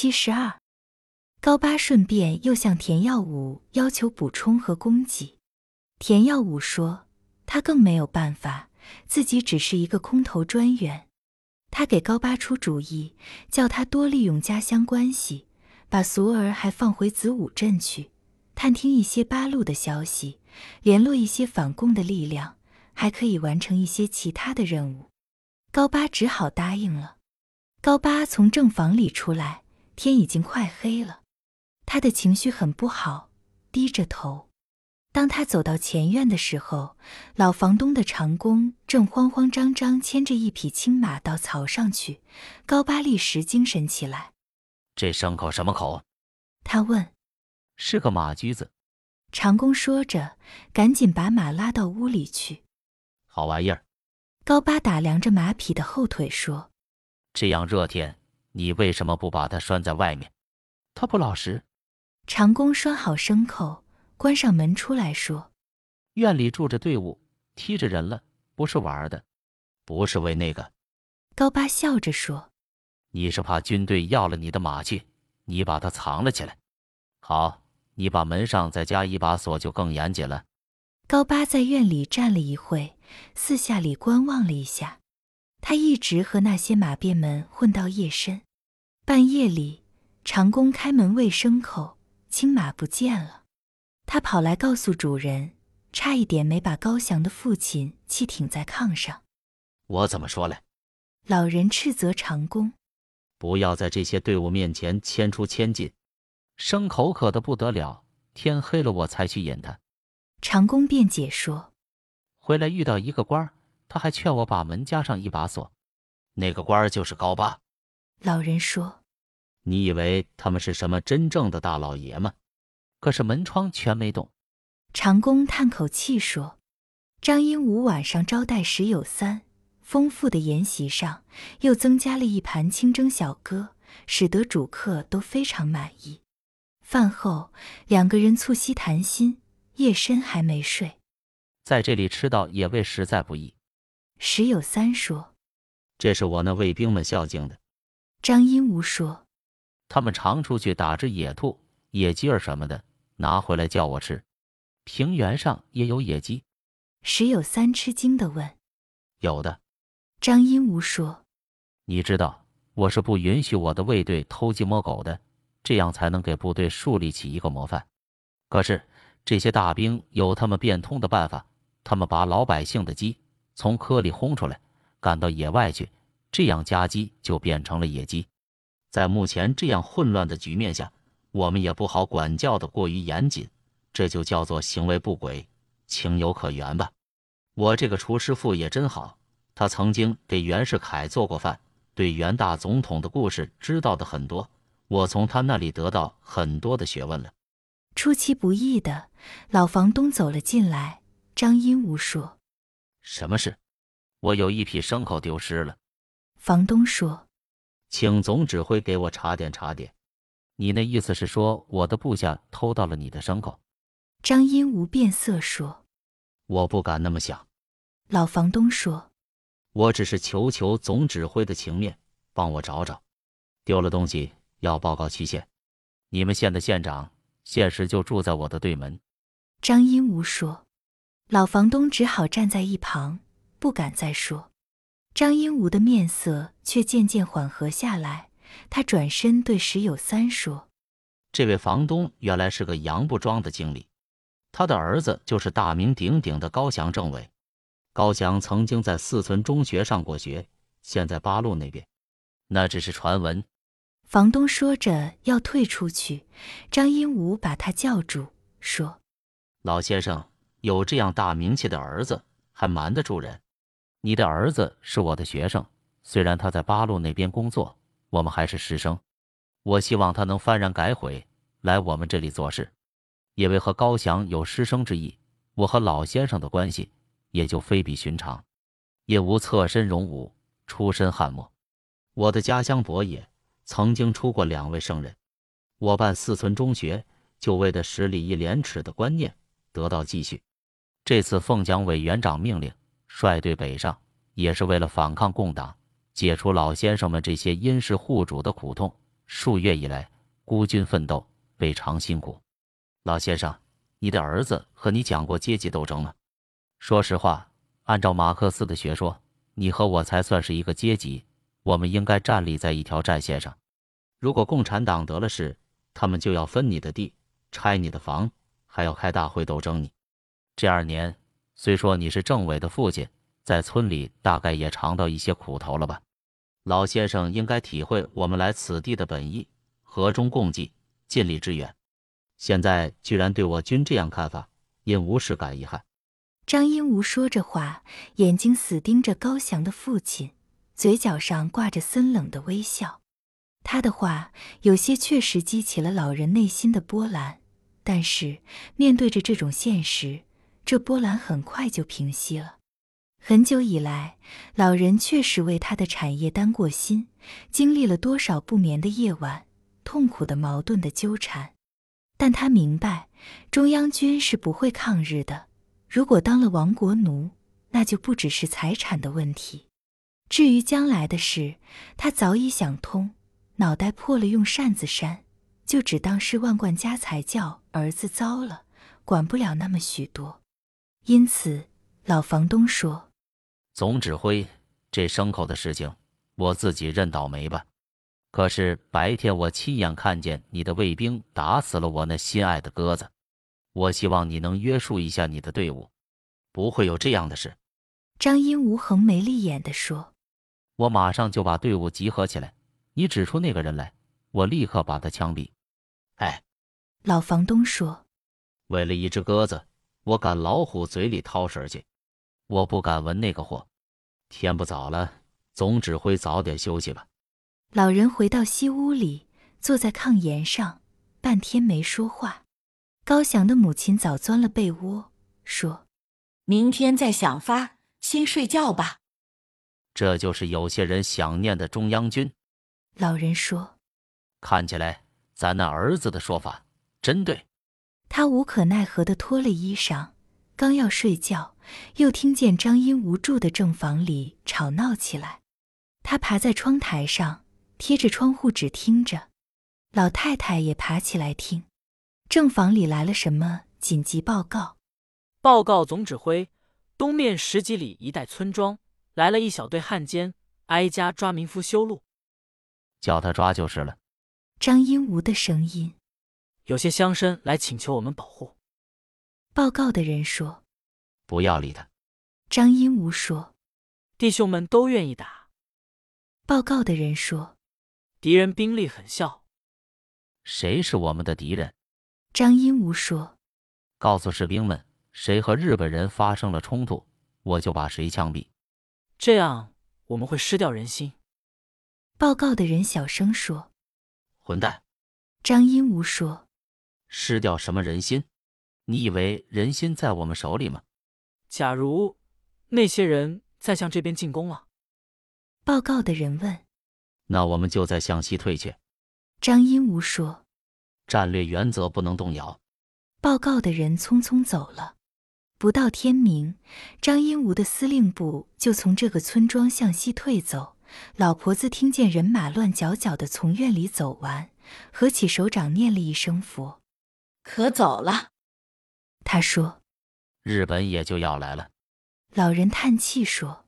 七十二，高八顺便又向田耀武要求补充和供给。田耀武说，他更没有办法，自己只是一个空头专员。他给高八出主意，叫他多利用家乡关系，把俗儿还放回子午镇去，探听一些八路的消息，联络一些反共的力量，还可以完成一些其他的任务。高八只好答应了。高八从正房里出来，天已经快黑了，他的情绪很不好，低着头。当他走到前院的时候，老房东的长工正慌慌张张牵着一匹青马到槽上去。高八立时精神起来：“这牲口什么口？”他问。“是个马驹子。”长工说着，赶紧把马拉到屋里去。“好玩意儿。”高八打量着马匹的后腿说。这样热天，你为什么不把它拴在外面？他不老实。长工拴好牲口，关上门出来说：“院里住着队伍，踢着人了，不是玩的，不是为那个。”高八笑着说：“你是怕军队要了你的马去，你把它藏了起来。好，你把门上再加一把锁，就更严谨了。”高八在院里站了一会，四下里观望了一下。他一直和那些马便们混到夜深，半夜里，长工开门喂牲口，青马不见了。他跑来告诉主人，差一点没把高翔的父亲气挺在炕上。我怎么说嘞？老人斥责长工，不要在这些队伍面前牵出千进，牲口渴得不得了，天黑了我才去引他。长工辩解说，回来遇到一个官儿。他还劝我把门加上一把锁，那个官儿就是高八。老人说：“你以为他们是什么真正的大老爷吗？可是门窗全没动。”长工叹口气说：“张英武晚上招待石有三，丰富的筵席上又增加了一盘清蒸小鸽，使得主客都非常满意。饭后两个人促膝谈心，夜深还没睡，在这里吃到野味实在不易。”石有三说：“这是我那卫兵们孝敬的。”张英武说：“他们常出去打只野兔、野鸡儿什么的，拿回来叫我吃。平原上也有野鸡。”石有三吃惊的问：“有的。”张英武说：“你知道，我是不允许我的卫队偷鸡摸狗的，这样才能给部队树立起一个模范。可是这些大兵有他们变通的办法，他们把老百姓的鸡。”从窠里轰出来，赶到野外去，这样家鸡就变成了野鸡。在目前这样混乱的局面下，我们也不好管教的过于严谨，这就叫做行为不轨，情有可原吧。我这个厨师傅也真好，他曾经给袁世凯做过饭，对袁大总统的故事知道的很多，我从他那里得到很多的学问了。出其不意的老房东走了进来，张鹦鹉说。什么事？我有一匹牲口丢失了。房东说：“请总指挥给我查点查点。”你那意思是说我的部下偷到了你的牲口？张英无变色说：“我不敢那么想。”老房东说：“我只是求求总指挥的情面，帮我找找，丢了东西要报告区县。你们县的县长现实就住在我的对门。”张英无说。老房东只好站在一旁，不敢再说。张英武的面色却渐渐缓和下来。他转身对石有三说：“这位房东原来是个洋布庄的经理，他的儿子就是大名鼎鼎的高翔政委。高翔曾经在四村中学上过学，现在八路那边。那只是传闻。”房东说着要退出去，张英武把他叫住，说：“老先生。”有这样大名气的儿子，还瞒得住人？你的儿子是我的学生，虽然他在八路那边工作，我们还是师生。我希望他能幡然改悔，来我们这里做事。因为和高翔有师生之意，我和老先生的关系也就非比寻常。也无侧身荣武，出身汉末。我的家乡博野曾经出过两位圣人。我办四村中学，就为的十礼义廉耻的观念得到继续。这次奉蒋委员长命令，率队北上，也是为了反抗共党，解除老先生们这些殷实户主的苦痛，数月以来孤军奋斗，非常辛苦。老先生，你的儿子和你讲过阶级斗争吗？说实话，按照马克思的学说，你和我才算是一个阶级，我们应该站立在一条战线上。如果共产党得了势，他们就要分你的地，拆你的房，还要开大会斗争你。这二年，虽说你是政委的父亲，在村里大概也尝到一些苦头了吧？老先生应该体会我们来此地的本意，和衷共济，尽力支援。现在居然对我军这样看法，因无事感遗憾。张英吾说着话，眼睛死盯着高翔的父亲，嘴角上挂着森冷的微笑。他的话有些确实激起了老人内心的波澜，但是面对着这种现实。这波澜很快就平息了。很久以来，老人确实为他的产业担过心，经历了多少不眠的夜晚，痛苦的矛盾的纠缠。但他明白，中央军是不会抗日的。如果当了亡国奴，那就不只是财产的问题。至于将来的事，他早已想通，脑袋破了用扇子扇，就只当是万贯家财叫儿子糟了，管不了那么许多。因此，老房东说：“总指挥，这牲口的事情，我自己认倒霉吧。可是白天我亲眼看见你的卫兵打死了我那心爱的鸽子，我希望你能约束一下你的队伍，不会有这样的事。”张英无横眉立眼地说：“我马上就把队伍集合起来，你指出那个人来，我立刻把他枪毙。”哎，老房东说：“为了一只鸽子。”我赶老虎嘴里掏食去，我不敢闻那个货。天不早了，总指挥早点休息吧。老人回到西屋里，坐在炕沿上，半天没说话。高翔的母亲早钻了被窝，说：“明天再想法，先睡觉吧。”这就是有些人想念的中央军。老人说：“看起来咱那儿子的说法真对。”他无可奈何地脱了衣裳，刚要睡觉，又听见张英无住的正房里吵闹起来。他爬在窗台上，贴着窗户纸听着。老太太也爬起来听。正房里来了什么紧急报告？报告总指挥，东面十几里一带村庄来了一小队汉奸，挨家抓民夫修路。叫他抓就是了。张英无的声音。有些乡绅来请求我们保护。报告的人说：“不要理他。”张英无说：“弟兄们都愿意打。”报告的人说：“敌人兵力很小。”谁是我们的敌人？张英无说：“告诉士兵们，谁和日本人发生了冲突，我就把谁枪毙。这样我们会失掉人心。”报告的人小声说：“混蛋！”张英无说。失掉什么人心？你以为人心在我们手里吗？假如那些人再向这边进攻了，报告的人问：“那我们就再向西退去。”张英无说：“战略原则不能动摇。”报告的人匆匆走了。不到天明，张英无的司令部就从这个村庄向西退走。老婆子听见人马乱搅搅的从院里走完，合起手掌念了一声佛。可走了，他说：“日本也就要来了。”老人叹气说。